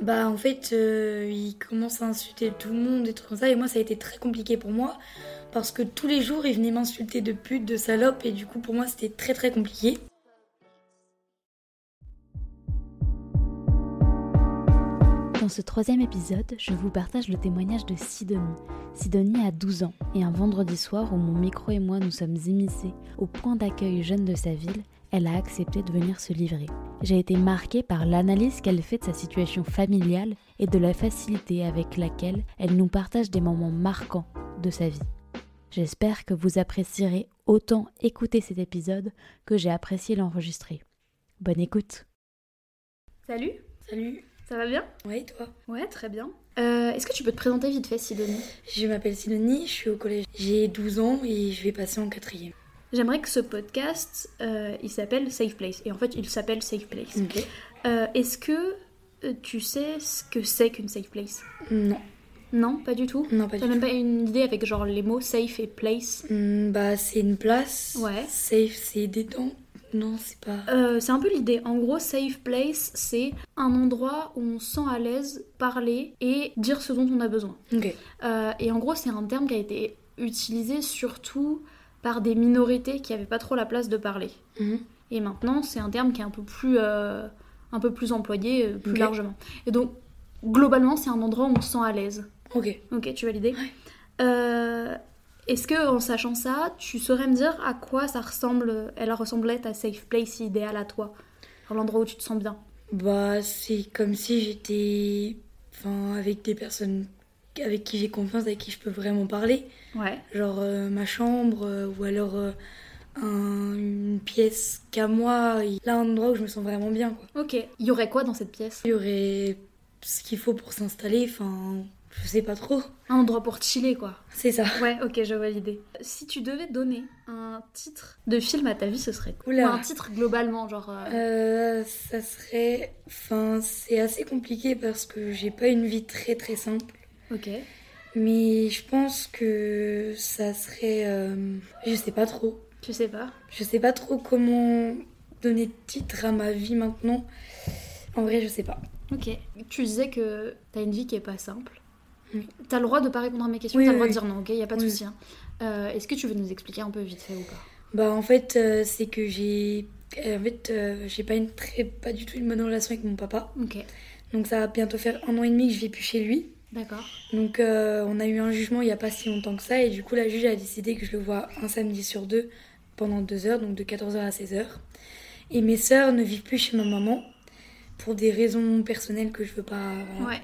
Bah en fait, euh, il commence à insulter tout le monde et tout comme ça. Et moi, ça a été très compliqué pour moi parce que tous les jours, il venait m'insulter de pute, de salope. Et du coup, pour moi, c'était très très compliqué. Dans ce troisième épisode, je vous partage le témoignage de Sidonie. Sidonie a 12 ans et un vendredi soir où mon micro et moi nous sommes immiscés au point d'accueil jeune de sa ville, elle a accepté de venir se livrer. J'ai été marquée par l'analyse qu'elle fait de sa situation familiale et de la facilité avec laquelle elle nous partage des moments marquants de sa vie. J'espère que vous apprécierez autant écouter cet épisode que j'ai apprécié l'enregistrer. Bonne écoute Salut, Salut. ça va bien? Ouais, toi? Ouais, très bien. Euh, Est-ce que tu peux te présenter vite fait, Sidonie? Je m'appelle Sidonie, je suis au collège. J'ai 12 ans et je vais passer en quatrième. J'aimerais que ce podcast, euh, il s'appelle Safe Place. Et en fait, il s'appelle Safe Place. Euh, Est-ce que euh, tu sais ce que c'est qu'une Safe Place? Non, Non, pas du tout? Non, pas T'as du même tout. pas une idée avec genre les mots safe et place? Hmm, bah, c'est une place. Ouais. Safe, c'est détente. Non, c'est pas. Euh, c'est un peu l'idée. En gros, safe place, c'est un endroit où on se sent à l'aise parler et dire ce dont on a besoin. Ok. Euh, et en gros, c'est un terme qui a été utilisé surtout par des minorités qui n'avaient pas trop la place de parler. Mhm. Et maintenant, c'est un terme qui est un peu plus, euh, un peu plus employé, euh, plus largement. Et donc, globalement, c'est un endroit où on se sent à l'aise. Ok. Ok, tu valides Euh, Est-ce que, en sachant ça, tu saurais me dire à quoi ça ressemble, elle ressemblait ta safe place idéale à toi? L'endroit où tu te sens bien? Bah, c'est comme si j'étais. Enfin, avec des personnes avec qui j'ai confiance, avec qui je peux vraiment parler. Ouais. Genre euh, ma chambre euh, ou alors euh, un- une pièce qu'à moi. Là, un endroit où je me sens vraiment bien, quoi. Ok. Il y aurait quoi dans cette pièce? Il y aurait ce qu'il faut pour s'installer, enfin, je sais pas trop. Un endroit pour chiller, quoi. C'est ça. Ouais, ok, je vois l'idée. Si tu devais donner un titre de film à ta vie, ce serait quoi? Ou un titre globalement, genre. Euh, ça serait. Enfin, c'est assez compliqué parce que j'ai pas une vie très très simple. Ok. Mais je pense que ça serait. euh, Je sais pas trop. Tu sais pas Je sais pas trop comment donner titre à ma vie maintenant. En vrai, je sais pas. Ok. Tu disais que t'as une vie qui est pas simple. Oui. T'as le droit de pas répondre à mes questions, Oui, t'as le droit de dire non, ok Y a pas de souci. hein. Euh, Est-ce que tu veux nous expliquer un peu vite fait ou pas? Bah, en fait, euh, c'est que j'ai. En fait, euh, j'ai pas une très. Pas du tout une bonne relation avec mon papa. Ok. Donc, ça va bientôt faire un an et demi que je vis plus chez lui. D'accord. Donc euh, on a eu un jugement il n'y a pas si longtemps que ça et du coup la juge a décidé que je le vois un samedi sur deux pendant deux heures, donc de 14h à 16h. Et mes sœurs ne vivent plus chez ma maman pour des raisons personnelles que je veux pas... voilà. Ouais.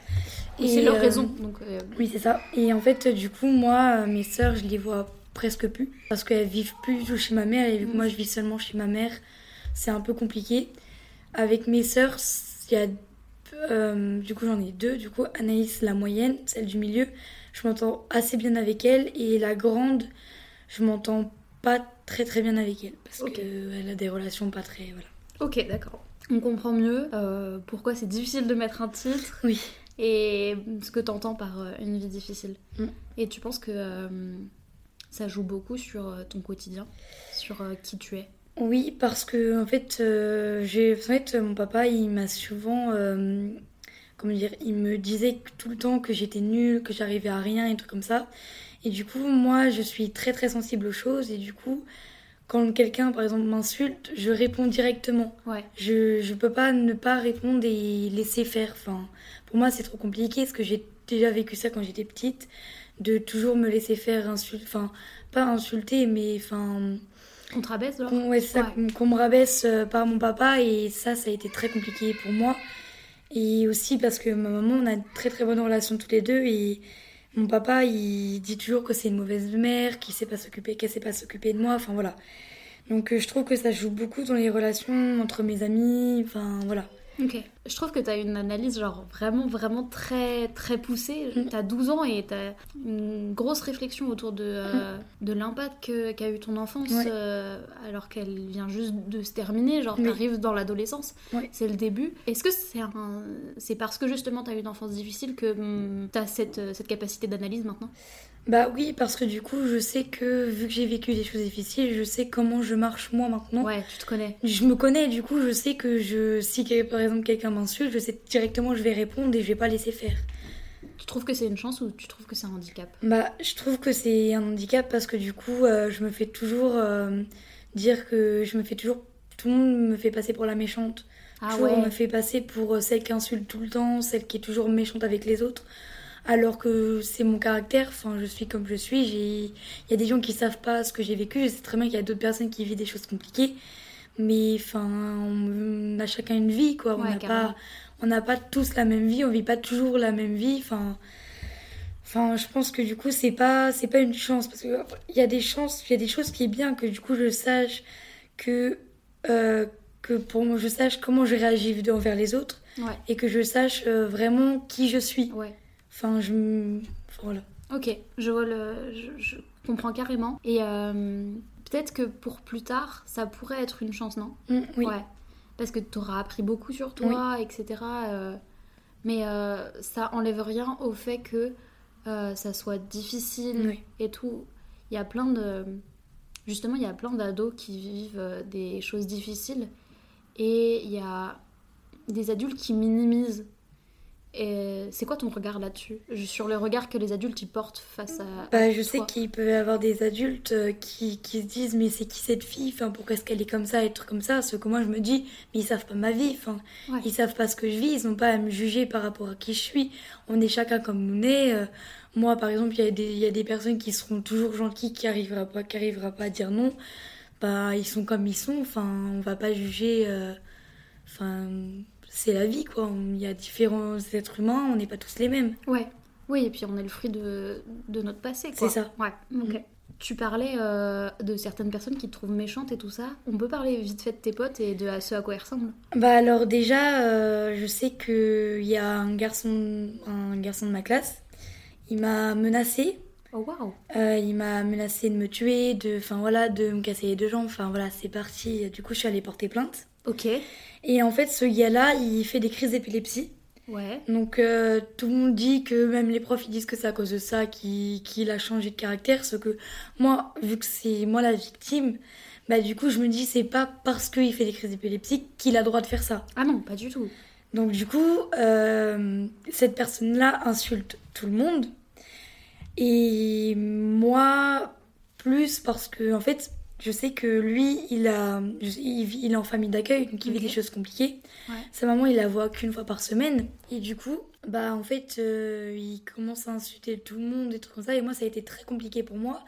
Et, c'est leur euh, raison. Donc, euh, Oui c'est ça. Et en fait du coup moi, mes sœurs je les vois presque plus parce qu'elles vivent plus du tout chez ma mère et vu que Mhm. moi je vis seulement chez ma mère, c'est un peu compliqué. Avec mes sœurs, il y a euh, du coup, j'en ai deux. Du coup, Anaïs, la moyenne, celle du milieu, je m'entends assez bien avec elle. Et la grande, je m'entends pas très très bien avec elle. Parce qu'elle a des relations pas très. Voilà. Ok, d'accord. On comprend mieux euh, pourquoi c'est difficile de mettre un titre Oui. et ce que t'entends par euh, une vie difficile. Mm. Et tu penses que ça joue beaucoup sur ton quotidien, sur qui tu es? Oui, parce que en fait, euh, j'ai, en fait, mon papa, il m'a souvent, euh, comment dire, il me disait tout le temps que j'étais nulle, que j'arrivais à rien et trucs comme ça. Et du coup, moi, je suis très très sensible aux choses et du coup, quand quelqu'un, par exemple, m'insulte, je réponds directement. Ouais. Je je peux pas ne pas répondre et laisser faire. Enfin, pour moi, c'est trop compliqué parce que j'ai déjà vécu ça quand j'étais petite, de toujours me laisser faire insulter, enfin, pas insulter, mais enfin. On te rabaisse, Qu'on ouais, c'est ça, Ouais. qu'on- qu'on me rabaisse euh, par mon papa et ça, ça a été très compliqué pour moi. Et aussi parce que ma maman, on a une très très bonne relation tous les deux et mon papa, il dit toujours que c'est une mauvaise mère, qu'il sait pas s'occuper, qu'elle sait pas s'occuper de moi, enfin voilà. Donc euh, je trouve que ça joue beaucoup dans les relations entre mes amis, enfin voilà. Ok. Je trouve que t'as une analyse genre vraiment vraiment très très poussée. Mm. T'as 12 ans et t'as une grosse réflexion autour de, euh, de l'impact qu'a eu ton enfance Ouais. euh, alors qu'elle vient juste de se terminer. Genre t'arrives dans l'adolescence, Ouais. c'est le début. Est-ce que c'est un... c'est parce que justement t'as eu une enfance difficile que hum, t'as cette, euh, cette capacité d'analyse maintenant? Bah oui, parce que du coup, je sais que vu que j'ai vécu des choses difficiles, je sais comment je marche moi maintenant. Ouais, tu te connais. Je me connais, du coup, je sais que je, si par exemple quelqu'un m'insulte, je sais directement je vais répondre et je vais pas laisser faire. Tu trouves que c'est une chance ou tu trouves que c'est un handicap? Bah, je trouve que c'est un handicap parce que du coup, euh, je me fais toujours euh, dire que je me fais toujours. Tout le monde me fait passer pour la méchante. Ah toujours, ouais. on me fait passer pour euh, celle qui insulte tout le temps, celle qui est toujours méchante avec les autres. Alors que c'est mon caractère, enfin, je suis comme je suis. j'ai- Il y a des gens qui savent pas ce que j'ai vécu. Je sais très bien qu'il y a d'autres personnes qui vivent des choses compliquées. Mais enfin, on a chacun une vie, quoi. on n'a pas, on n'a pas tous la même vie. On vit pas toujours la même vie. Enfin, enfin, je pense que du coup, c'est pas, c'est pas une chance parce que il y a des chances, il y a des choses qui est bien que du coup je sache que euh, que pour moi je sache comment je réagis envers les autres Ouais. et que je sache euh, vraiment qui je suis. Ouais. Enfin, je, enfin, voilà. Ok, je vois le, je, je comprends carrément. Et euh, peut-être que pour plus tard, ça pourrait être une chance, non Mm, oui. Ouais. Parce que tu auras appris beaucoup sur toi, etc. euh, mais euh, ça enlève rien au fait que euh, ça soit difficile Oui. et tout. Il y a plein de. Justement, il y a plein d'ados qui vivent des choses difficiles et il y a des adultes qui minimisent. Et c'est quoi ton regard là-dessus? Sur le regard que les adultes y portent face à. Bah, je sais qu'il peut y avoir des adultes euh, qui, qui se disent mais c'est qui cette fille? Enfin, Pourquoi est-ce qu'elle est comme ça, être comme ça? Ce que moi je me dis, mais ils savent pas ma vie, enfin, Ouais. ils savent pas ce que je vis, ils n'ont pas à me juger par rapport à qui je suis. On est chacun comme on est. euh, moi par exemple, il y, a des- il y a des personnes qui seront toujours gentilles, qui arrivera pas, qui arrivera pas à dire non. Bah, ils sont comme ils sont, enfin, on va pas juger. euh, Enfin, c'est la vie quoi. Il y a différents êtres humains, on n'est pas tous les mêmes. Ouais. Oui, et puis on est le fruit de, de notre passé. quoi. C'est ça. Ouais, ok. Mhm. Tu parlais euh, de certaines personnes qui te trouvent méchante et tout ça. On peut parler vite fait de tes potes et de à ce à quoi ils ressemblent. Bah alors déjà, euh, je sais qu'il y a un garçon, un garçon de ma classe. Il m'a menacé. Oh waouh Euh, il m'a menacé de me tuer, de, enfin voilà, de me casser les deux jambes. Enfin voilà, c'est parti. Du coup, je suis allée porter plainte. Ok. Et en fait, ce gars-là, il fait des crises d'épilepsie. Ouais. Donc euh, tout le monde dit que même les profs ils disent que c'est à cause de ça qu'il a changé de caractère. Ce que moi, vu que c'est moi la victime, bah du coup je me dis c'est pas parce qu'il fait des crises d'épilepsie qu'il a le droit de faire ça. Ah non, pas du tout. Donc du coup, euh, cette personne-là insulte tout le monde. Et moi, plus parce que, en fait, je sais que lui, il, a, il, vit- il est en famille d'accueil, donc il vit des choses compliquées. Ouais. Sa maman, il la voit qu'une fois par semaine. Et du coup, bah en fait, euh, il commence à insulter tout le monde, des trucs comme ça. Et moi, ça a été très compliqué pour moi.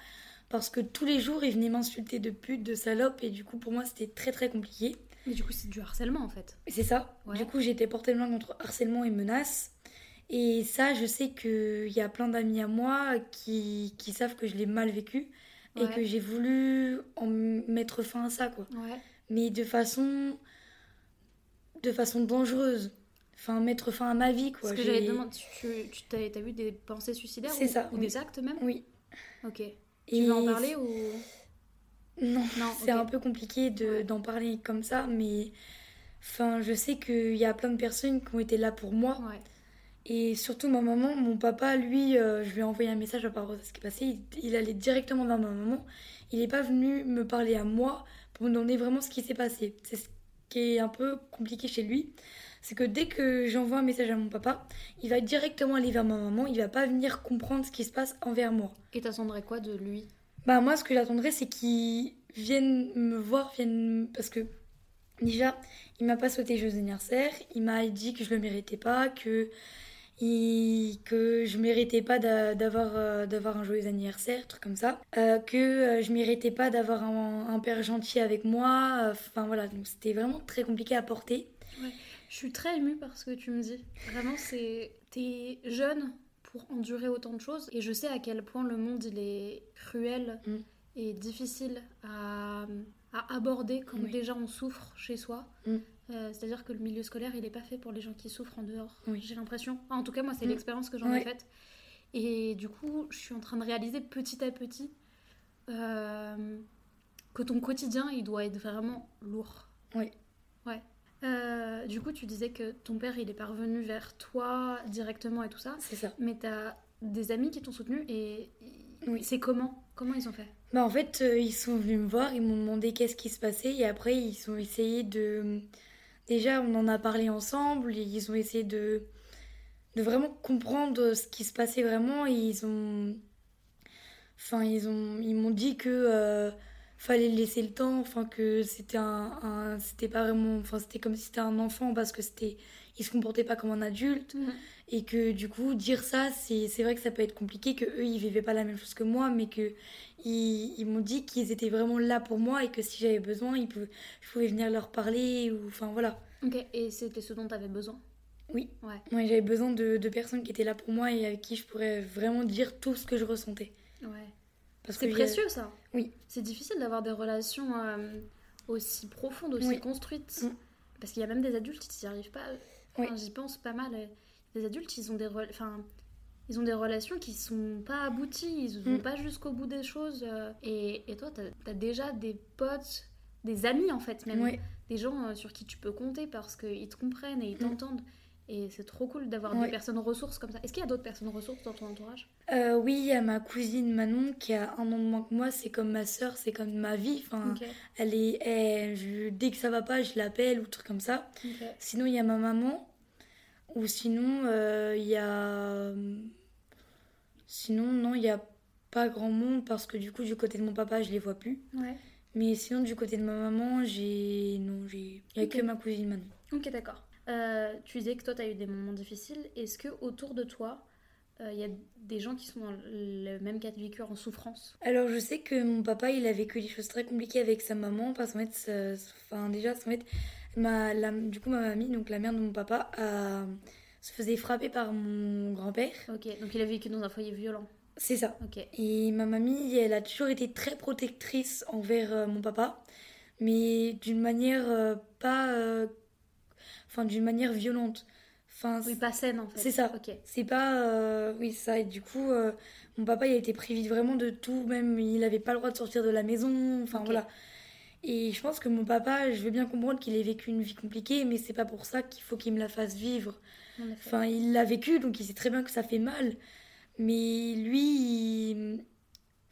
Parce que tous les jours, il venait m'insulter de pute, de salope. Et du coup, pour moi, c'était très très compliqué. Mais du coup, c'est du harcèlement en fait. C'est ça. Ouais. Du coup, j'ai été portée plainte contre harcèlement et menaces. Et ça, je sais qu'il y a plein d'amis à moi qui, qui savent que je l'ai mal vécu et que j'ai voulu en mettre fin à ça, quoi. Ouais. Mais de façon, de façon dangereuse. Enfin, mettre fin à ma vie, quoi. Ce que j'allais demander, tu, tu t'as, t'as vu des pensées suicidaires C'est ou, ça, ou oui. des actes même Oui. Ok. Et Tu veux en parler ou? Non, Non, c'est un peu compliqué de- Ouais. d'en parler comme ça, mais enfin, je sais qu'il y a plein de personnes qui ont été là pour moi. Ouais. Et surtout ma maman, mon papa, lui, euh, je lui ai envoyé un message par rapport à ce qui passé. Il, il allait directement vers ma maman. Il n'est pas venu me parler à moi pour me demander vraiment ce qui s'est passé. C'est ce qui est un peu compliqué chez lui. C'est que dès que j'envoie un message à mon papa, il va directement aller vers ma maman. Il va pas venir comprendre ce qui se passe envers moi. Et t'attendrais quoi de lui? Bah moi, ce que j'attendrais, c'est qu'il vienne me voir, vienne... Parce que déjà, il m'a pas souhaité joyeux anniversaire. Il m'a dit que je le méritais pas, que, il... que je méritais pas d'a- d'avoir euh, d'avoir un joyeux anniversaire, truc comme ça. Euh, que euh, je méritais pas d'avoir un, un père gentil avec moi. Enfin voilà, donc c'était vraiment très compliqué à porter. Je suis très émue par ce que tu me dis. Vraiment, c'est t'es jeune pour endurer autant de choses et je sais à quel point le monde il est cruel Mm. et difficile à, à aborder quand Oui. déjà on souffre chez soi. Mm. Euh, C'est-à-dire que le milieu scolaire il est pas fait pour les gens qui souffrent en dehors. Oui. J'ai l'impression. En tout cas, moi c'est Mm. l'expérience que j'en ai faite. Et du coup, je suis en train de réaliser petit à petit euh, que ton quotidien il doit être vraiment lourd. Oui. Ouais. Euh, du coup, tu disais que ton père, il est parvenu vers toi directement et tout ça. C'est ça. Mais t'as des amis qui t'ont soutenu et Oui. c'est comment? Comment ils ont fait? Bah en fait, euh, ils sont venus me voir, ils m'ont demandé qu'est-ce qui se passait et après ils ont essayé de, déjà, on en a parlé ensemble, ils ont essayé de, de vraiment comprendre ce qui se passait vraiment, et ils ont. Enfin, ils ont, ils m'ont dit que euh, fallait laisser le temps, enfin que c'était un, un- c'était pas vraiment, enfin c'était comme si c'était un enfant parce que c'était, il se comportait pas comme un adulte. Et que du coup dire ça, c'est, vrai que ça peut être compliqué, que eux ils vivaient pas la même chose que moi, mais que ils, ils m'ont dit qu'ils étaient vraiment là pour moi et que si j'avais besoin, ils pouvaient, je pouvais venir leur parler ou, enfin voilà. Ok, et c'était ce dont tu avais besoin? Oui. Ouais. Moi j'avais besoin de, de personnes qui étaient là pour moi et avec qui je pourrais vraiment dire tout ce que je ressentais. Ouais. C'est précieux ça. Oui. C'est difficile d'avoir des relations euh, aussi profondes, aussi Oui. construites. Mm. Parce qu'il y a même des adultes qui n'y arrivent pas. Oui. Enfin, J'y pense pas mal. Des adultes, ils ont des, rela- enfin, ils ont des relations qui sont pas abouties, ils vont Mm. pas jusqu'au bout des choses. euh, Et, et toi, t'as as déjà des potes, des amis en fait, même. Des gens euh, sur qui tu peux compter parce qu'ils te comprennent et ils Mm. t'entendent. Et c'est trop cool d'avoir Ouais. des personnes ressources comme ça. Est-ce qu'il y a d'autres personnes ressources dans ton entourage? Euh, oui, il y a ma cousine Manon qui a un an de moins que moi, c'est comme ma sœur, c'est comme ma vie. Enfin, elle est, elle- je- dès que ça va pas, je l'appelle ou truc comme ça. Sinon, il y a ma maman. Ou sinon, euh, il y a. Sinon, non, il y a pas grand monde parce que du coup, du côté de mon papa, je les vois plus. Ouais. Mais sinon, du côté de ma maman, j'ai. Non, j'ai. Il y a que ma cousine Manon. Ok, d'accord. Euh, tu disais que toi, tu as eu des moments difficiles. Est-ce que autour de toi, euh, il y a des gens qui sont dans le même cas de vécu en souffrance? Alors, je sais que mon papa, il a vécu des choses très compliquées avec sa maman parce qu'en fait, ça- enfin, déjà, en fait, ma, la- du coup, ma mamie, donc la mère de mon papa, se faisait frapper par mon grand-père. Ok, donc il a vécu dans un foyer violent. C'est ça. Ok. Et ma mamie, elle a toujours été très protectrice envers euh, mon papa, mais d'une manière euh, pas. euh, Enfin, d'une manière violente. Enfin, Oui, pas saine en fait. C'est ça. Ok. c'est pas. Oui, ça. Et du coup, mon papa, il a été privé vraiment de tout, même il avait pas le droit de sortir de la maison. Enfin, voilà. Et je pense que mon papa, je veux bien comprendre qu'il ait vécu une vie compliquée, mais c'est pas pour ça qu'il faut qu'il me la fasse vivre. Enfin, il l'a vécu, donc il sait très bien que ça fait mal. Mais lui, il-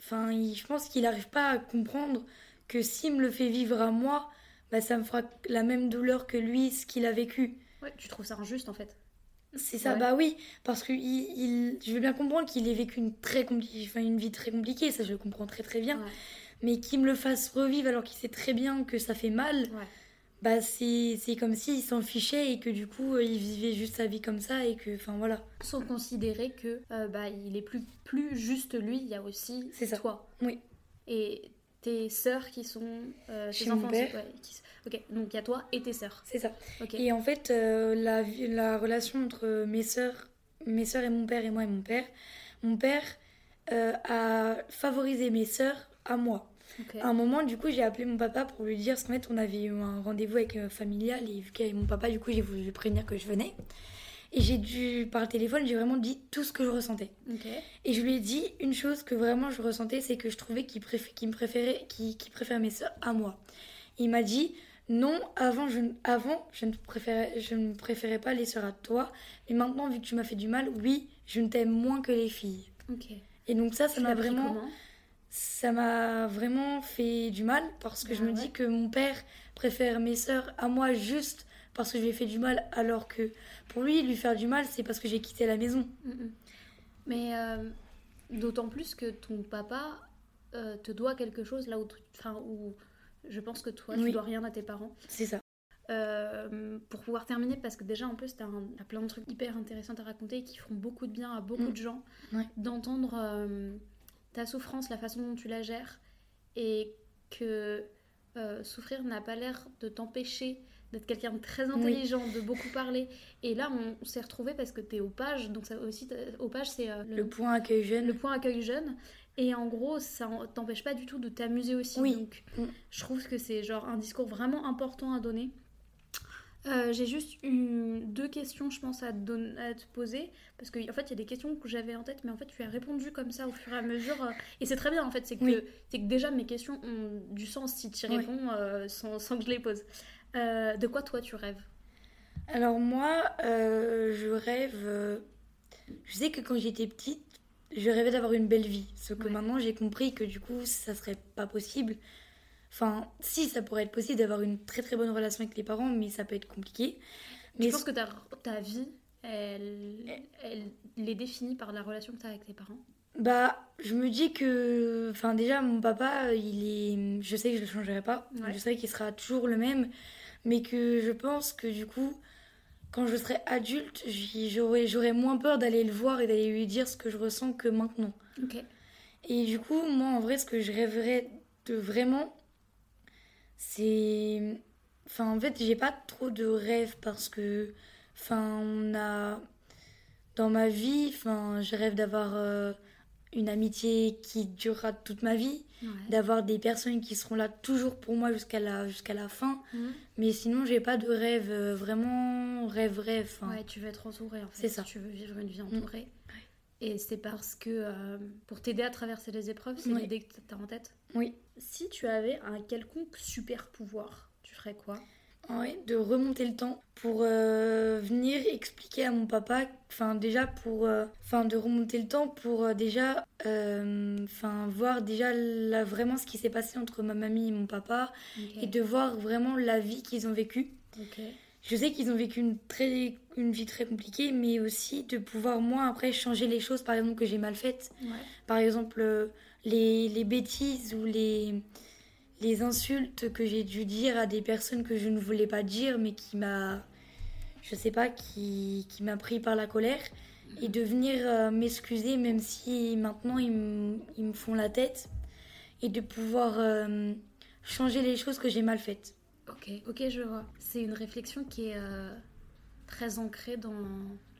enfin, il- je pense qu'il n'arrive pas à comprendre que s'il me le fait vivre à moi, bah, ça me fera la même douleur que lui, ce qu'il a vécu. Ouais, tu trouves ça injuste en fait. C'est ça, Ouais. bah oui, parce que il, il- je veux bien comprendre qu'il ait vécu une, très compli- enfin, une vie très compliquée, ça je le comprends très très bien. Ouais. Mais qu'il me le fasse revivre alors qu'il sait très bien que ça fait mal, Ouais. bah c'est c'est comme s'il s'en fichait et que du coup euh, il vivait juste sa vie comme ça et que, enfin voilà. Sans considérer que euh, bah, il est plus, plus juste lui, il y a aussi C'est ça. toi. Oui. Et tes sœurs qui sont. euh, tes Chez mon enfants père. aussi, ouais, qui- Ok, donc il y a toi et tes sœurs. C'est ça. Ok. Et en fait, euh, la, la relation entre mes sœurs, mes sœurs et mon père et moi et mon père, mon père euh, a favorisé mes sœurs à moi. À un moment, du coup, j'ai appelé mon papa pour lui dire, qu'en fait, on avait eu un rendez-vous avec euh, familial et vu qu'il y avait mon papa, du coup, j'ai voulu lui prévenir que je venais. Et j'ai dû, par le téléphone, j'ai vraiment dit tout ce que je ressentais. Et je lui ai dit une chose que vraiment je ressentais, c'est que je trouvais qu'il qu'il me préférait, qu'il préférait mes sœurs à moi. Il m'a dit non, avant je, ne- avant, je, ne préférais, je ne préférais pas les sœurs à toi, mais maintenant, vu que tu m'as fait du mal, oui, je ne t'aime moins que les filles. Et donc ça, ça m'a vraiment, ça m'a vraiment fait du mal parce que je me ouais. dis que mon père préfère mes sœurs à moi juste parce que je lui ai fait du mal, alors que pour lui, lui faire du mal, c'est parce que j'ai quitté la maison. Mm, mm. Mais euh, d'autant plus que ton papa euh, te doit quelque chose là où, tu- enfin, où je pense que toi, tu Oui. dois rien à tes parents. C'est ça. Euh, pour pouvoir terminer, parce que déjà en plus, tu as, plein de trucs hyper intéressants à raconter qui feront beaucoup de bien à beaucoup Mm. de gens. Ouais. D'entendre ta souffrance, la façon dont tu la gères, et que euh, souffrir n'a pas l'air de t'empêcher d'être quelqu'un de très intelligent, de beaucoup parler. Et là, on, s'est retrouvés parce que tu es au page, donc ça aussi, au page, c'est euh, Le point accueil jeune. le point accueil jeune. Et en gros, ça t'empêche pas du tout de t'amuser aussi. Oui. Donc, Mm. je trouve que c'est genre un discours vraiment important à donner. Euh, J'ai juste deux questions, je pense, à te, don- à te poser. Parce qu'en en fait, il y a des questions que j'avais en tête, mais en fait, tu as répondu comme ça au fur et à mesure. euh, et c'est très bien, en fait. C'est que, Oui. c'est que déjà, mes questions ont du sens si tu y Oui. réponds euh, sans, sans que je les pose. De quoi, toi, tu rêves? Alors moi, je rêve... Je sais que quand j'étais petite, je rêvais d'avoir une belle vie. Ce que Ouais. maintenant j'ai compris que du coup, ça serait pas possible. Enfin, si, ça pourrait être possible d'avoir une très très bonne relation avec les parents, mais ça peut être compliqué. Mais je pense que ta, ta vie, elle, elle, est définie par la relation que tu as avec tes parents Bah, je me dis que. Enfin, déjà, mon papa, il est. Je sais que je le changerai pas. Je sais qu'il sera toujours le même. Mais que je pense que du coup, quand je serai adulte, j'aurais moins peur d'aller le voir et d'aller lui dire ce que je ressens que maintenant. Ok. Et du coup, moi, en vrai, ce que je rêverais de vraiment, c'est. Enfin, en fait, j'ai pas trop de rêves parce que. Enfin, on a. Dans ma vie, enfin, je rêve d'avoir euh, une amitié qui durera toute ma vie, d'avoir des personnes qui seront là toujours pour moi jusqu'à la, jusqu'à la fin. Mhm. Mais sinon, j'ai pas de rêve, euh, vraiment rêve, rêve. Ouais, tu veux être entourée en fait. C'est ça. Tu veux vivre une vie entourée. Et c'est parce que euh, pour t'aider à traverser les épreuves, c'est l'idée que tu as en tête? Oui. Si tu avais un quelconque super pouvoir, tu ferais quoi? Oui, de remonter le temps pour euh, venir expliquer à mon papa, enfin déjà pour, euh, enfin de remonter le temps pour déjà, enfin voir déjà vraiment ce qui s'est passé entre ma mamie et mon papa et de voir vraiment la vie qu'ils ont vécue. Je sais qu'ils ont vécu une, très, une vie très compliquée, mais aussi de pouvoir, moi, après, changer les choses, par exemple, que j'ai mal faites. Par exemple, euh, les, les, bêtises ou les, les insultes que j'ai dû dire à des personnes que je ne voulais pas dire, mais qui m'a, je sais pas, qui, qui m'a pris par la colère. Et de venir euh, m'excuser, même si maintenant ils, me font la tête. Et de pouvoir euh, changer les choses que j'ai mal faites. Ok, ok, je vois. C'est une réflexion qui est euh, très ancrée dans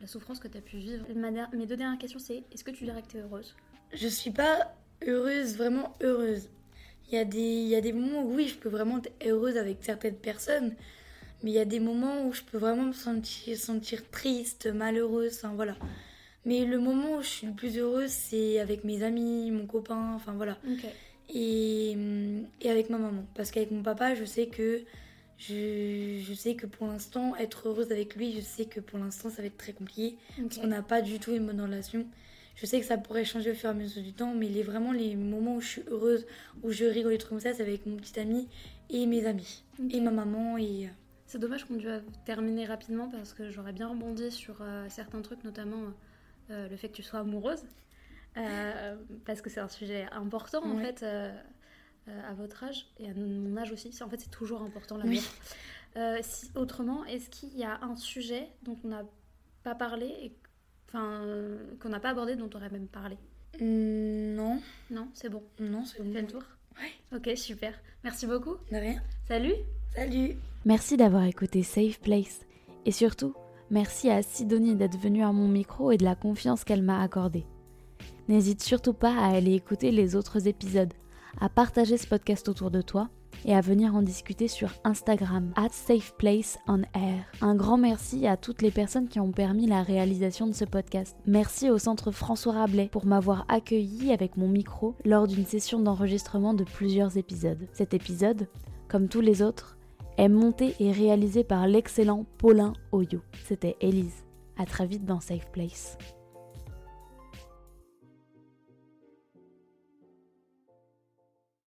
la souffrance que tu as pu vivre. mes deux dernières questions, c'est est-ce que tu dirais que tu es heureuse? Je suis pas heureuse, vraiment heureuse. Il y, a des, il y a des moments où oui, je peux vraiment être heureuse avec certaines personnes, mais il y a des moments où je peux vraiment me sentir, sentir triste, malheureuse, enfin voilà. Mais le moment où je suis le plus heureuse, c'est avec mes amis, mon copain, enfin voilà. Ok et, et avec ma maman. Parce qu'avec mon papa, je sais que je, je, sais que pour l'instant, être heureuse avec lui, je sais que pour l'instant, ça va être très compliqué. Parce qu'on n'a pas du tout une bonne relation. Je sais que ça pourrait changer au fur et à mesure du temps, mais les, vraiment les moments où je suis heureuse, où je rigole et trucs comme ça, c'est avec mon petit ami et mes amis. Et ma maman. et... Euh, c'est dommage qu'on dû terminer rapidement parce que j'aurais bien rebondi sur euh, certains trucs, notamment euh, le fait que tu sois amoureuse. Euh, parce que c'est un sujet important en fait euh, euh, à votre âge et à mon âge aussi. En fait, c'est toujours important l'amour. si, autrement, est-ce qu'il y a un sujet dont on n'a pas parlé et enfin qu'on n'a pas abordé dont on aurait même parlé? Mmh, Non. Non, c'est bon. Non, c'est bon. Fait le tour. Ouais. Ok, super. Merci beaucoup. De rien. Salut. Salut. Merci d'avoir écouté Safe Place et surtout. Merci à Sidonie d'être venue à mon micro et de la confiance qu'elle m'a accordée. N'hésite surtout pas à aller écouter les autres épisodes, à partager ce podcast autour de toi et à venir en discuter sur Instagram, at SafePlaceOnAir. Un grand merci à toutes les personnes qui ont permis la réalisation de ce podcast. Merci au Centre François Rabelais pour m'avoir accueilli avec mon micro lors d'une session d'enregistrement de plusieurs épisodes. Cet épisode, comme tous les autres, est monté et réalisé par l'excellent Paulin Oyo. C'était Elise. À très vite dans Safe Place.